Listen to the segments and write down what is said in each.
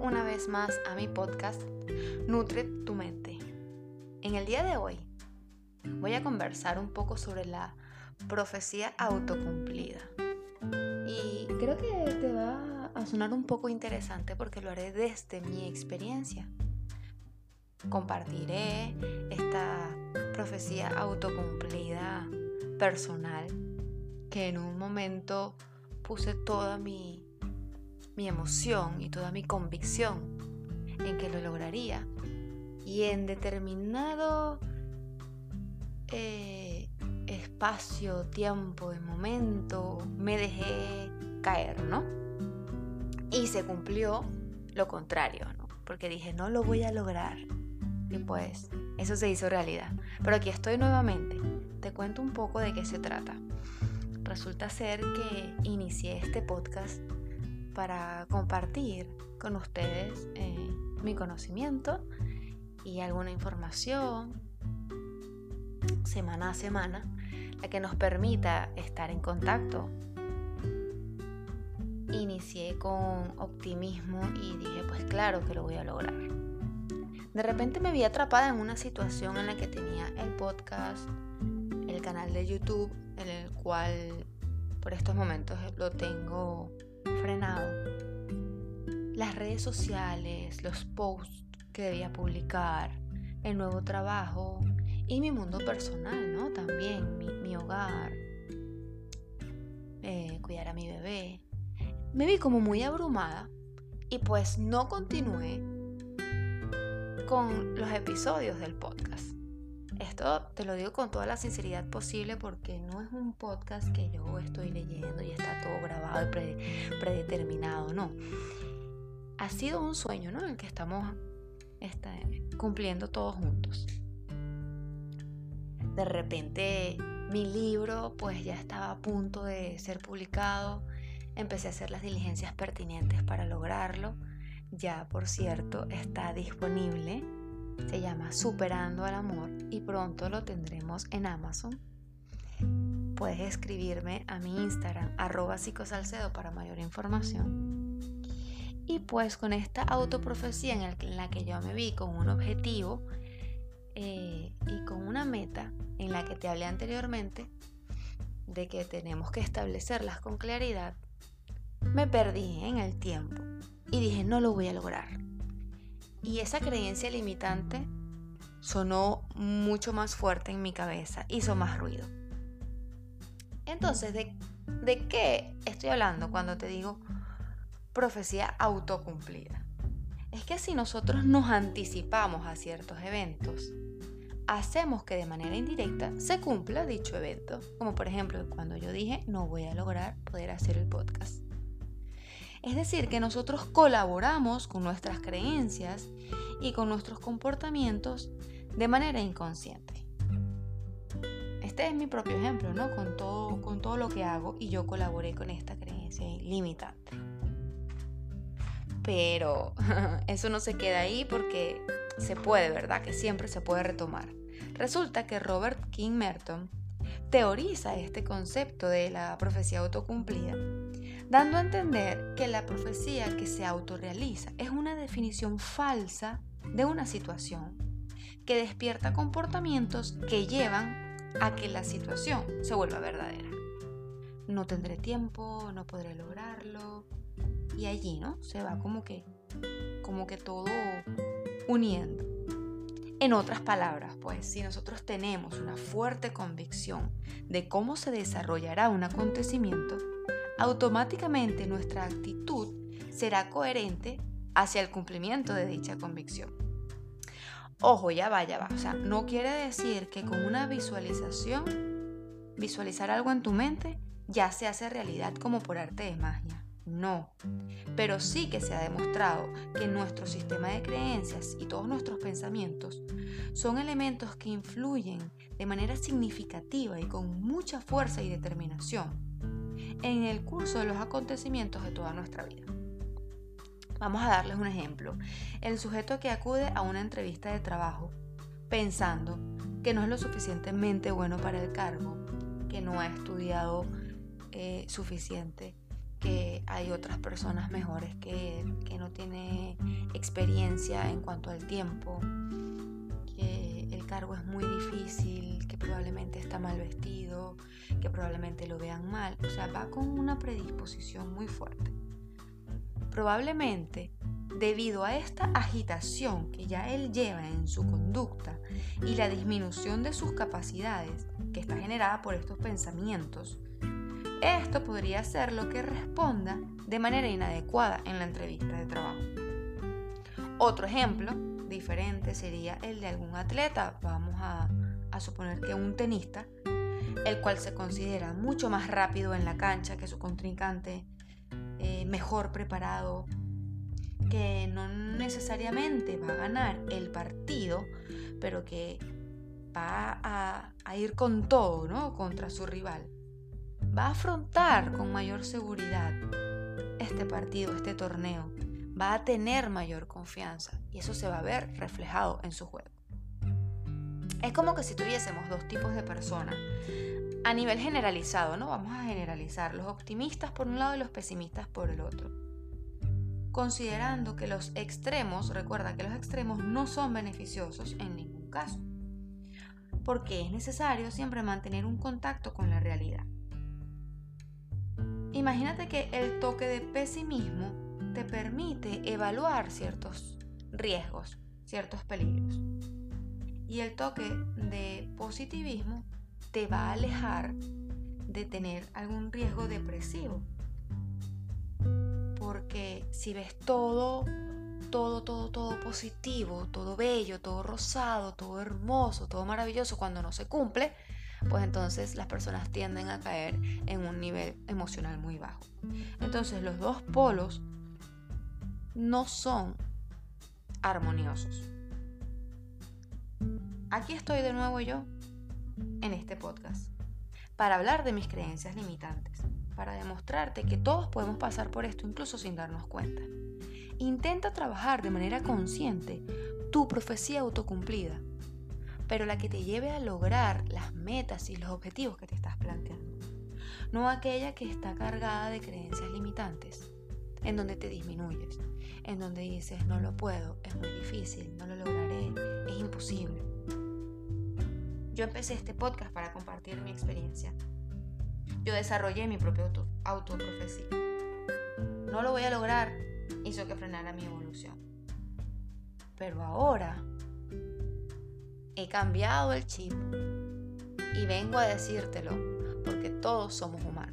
una vez más a mi podcast Nutre tu mente. En el día de hoy voy a conversar un poco sobre la profecía autocumplida. Y creo que te va a sonar un poco interesante porque lo haré desde mi experiencia. Compartiré esta profecía autocumplida personal que en un momento puse toda mi mi emoción y toda mi convicción en que lo lograría. Y en determinado eh, espacio, tiempo y momento me dejé caer, ¿no? Y se cumplió lo contrario, ¿no? Porque dije, no lo voy a lograr. Y pues eso se hizo realidad. Pero aquí estoy nuevamente. Te cuento un poco de qué se trata. Resulta ser que inicié este podcast para compartir con ustedes eh, mi conocimiento y alguna información semana a semana, la que nos permita estar en contacto. Inicié con optimismo y dije, pues claro que lo voy a lograr. De repente me vi atrapada en una situación en la que tenía el podcast, el canal de YouTube, en el cual por estos momentos lo tengo frenado. Las redes sociales, los posts que debía publicar, el nuevo trabajo y mi mundo personal, ¿no? También mi, hogar, eh, cuidar a mi bebé. Me vi como muy abrumada y pues no continué con los episodios del podcast. Esto te lo digo con toda la sinceridad posible porque no es un podcast que yo estoy leyendo y está todo grabado y predeterminado, no. Ha sido un sueño, ¿no? El que estamos este, cumpliendo todos juntos. De repente mi libro pues ya estaba a punto de ser publicado. Empecé a hacer las diligencias pertinentes para lograrlo. Ya, por cierto, está disponible se llama Superando al Amor y pronto lo tendremos en Amazon. Puedes escribirme a mi Instagram, arroba psicosalcedo para mayor información. Y pues con esta autoprofecía en, la que yo me vi con un objetivo eh, y con una meta en la que te hablé anteriormente, de que tenemos que establecerlas con claridad, me perdí en el tiempo y dije, no lo voy a lograr y esa creencia limitante sonó mucho más fuerte en mi cabeza, hizo más ruido. Entonces, ¿de, ¿de qué estoy hablando cuando te digo profecía autocumplida? Es que si nosotros nos anticipamos a ciertos eventos, hacemos que de manera indirecta se cumpla dicho evento. Como por ejemplo cuando yo dije no voy a lograr poder hacer el podcast. Es decir, que nosotros colaboramos con nuestras creencias y con nuestros comportamientos de manera inconsciente. Este es mi propio ejemplo, ¿no? Con todo, con todo lo que hago y yo colaboré con esta creencia limitante. Pero eso no se queda ahí porque se puede, ¿verdad? Que siempre se puede retomar. Resulta que Robert King Merton teoriza este concepto de la profecía autocumplida dando a entender que la profecía que se autorrealiza es una definición falsa de una situación que despierta comportamientos que llevan a que la situación se vuelva verdadera. No tendré tiempo, no podré lograrlo. Y allí, ¿no? Se va como que como que todo uniendo. En otras palabras, pues, si nosotros tenemos una fuerte convicción de cómo se desarrollará un acontecimiento, automáticamente nuestra actitud será coherente hacia el cumplimiento de dicha convicción. Ojo, ya va, ya va. O sea, no quiere decir que con una visualización, visualizar algo en tu mente, ya se hace realidad como por arte de magia. No. Pero sí que se ha demostrado que nuestro sistema de creencias y todos nuestros pensamientos son elementos que influyen de manera significativa y con mucha fuerza y determinación en el curso de los acontecimientos de toda nuestra vida. Vamos a darles un ejemplo. El sujeto que acude a una entrevista de trabajo pensando que no es lo suficientemente bueno para el cargo, que no ha estudiado eh, suficiente, que hay otras personas mejores que, que no tiene experiencia en cuanto al tiempo, es muy difícil, que probablemente está mal vestido, que probablemente lo vean mal. O sea, va con una predisposición muy fuerte. Probablemente debido a esta agitación que ya él lleva en su conducta y la disminución de sus capacidades que está generada por estos pensamientos, esto podría ser lo que responda de manera inadecuada en la entrevista de trabajo. Otro ejemplo diferente sería el de algún atleta, vamos a, suponer que un tenista, el cual se considera mucho más rápido en la cancha que su contrincante, eh, mejor preparado, que no necesariamente va a ganar el partido, pero que va a, a ir con todo, ¿no? Contra su rival va a afrontar con mayor seguridad este partido, este torneo. Va a tener mayor confianza y eso se va a ver reflejado en su juego. Es como que si tuviésemos dos tipos de personas a nivel generalizado, ¿no? Vamos a generalizar los optimistas por un lado y los pesimistas por el otro. Considerando que los extremos, recuerda que los extremos no son beneficiosos en ningún caso, porque es necesario siempre mantener un contacto con la realidad. Imagínate que el toque de pesimismo te permite evaluar ciertos riesgos, ciertos peligros. Y el toque de positivismo te va a alejar de tener algún riesgo depresivo. Porque si ves todo, todo, todo, todo positivo, todo bello, todo rosado, todo hermoso, todo maravilloso, cuando no se cumple, pues entonces las personas tienden a caer en un nivel emocional muy bajo. Entonces los dos polos no son armoniosos. Aquí estoy de nuevo yo en este podcast para hablar de mis creencias limitantes, para demostrarte que todos podemos pasar por esto incluso sin darnos cuenta. Intenta trabajar de manera consciente tu profecía autocumplida pero la que te lleve a lograr las metas y los objetivos que te estás planteando. No aquella que está cargada de creencias limitantes, en donde te disminuyes, en donde dices, no lo puedo, es muy difícil, no lo lograré, es imposible. Yo empecé este podcast para compartir mi experiencia. Yo desarrollé mi propia auto autoprofecía. No lo voy a lograr, hizo que frenara mi evolución. Pero ahora he cambiado el chip y vengo a decírtelo porque todos somos humanos.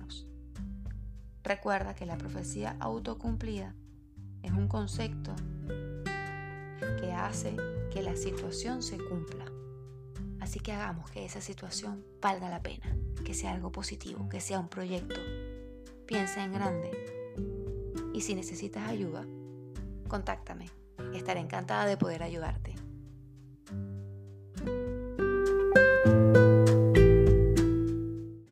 Recuerda que la profecía autocumplida es un concepto que hace que la situación se cumpla. Así que hagamos que esa situación valga la pena, que sea algo positivo, que sea un proyecto. Piensa en grande. Y si necesitas ayuda, contáctame. Estaré encantada de poder ayudarte.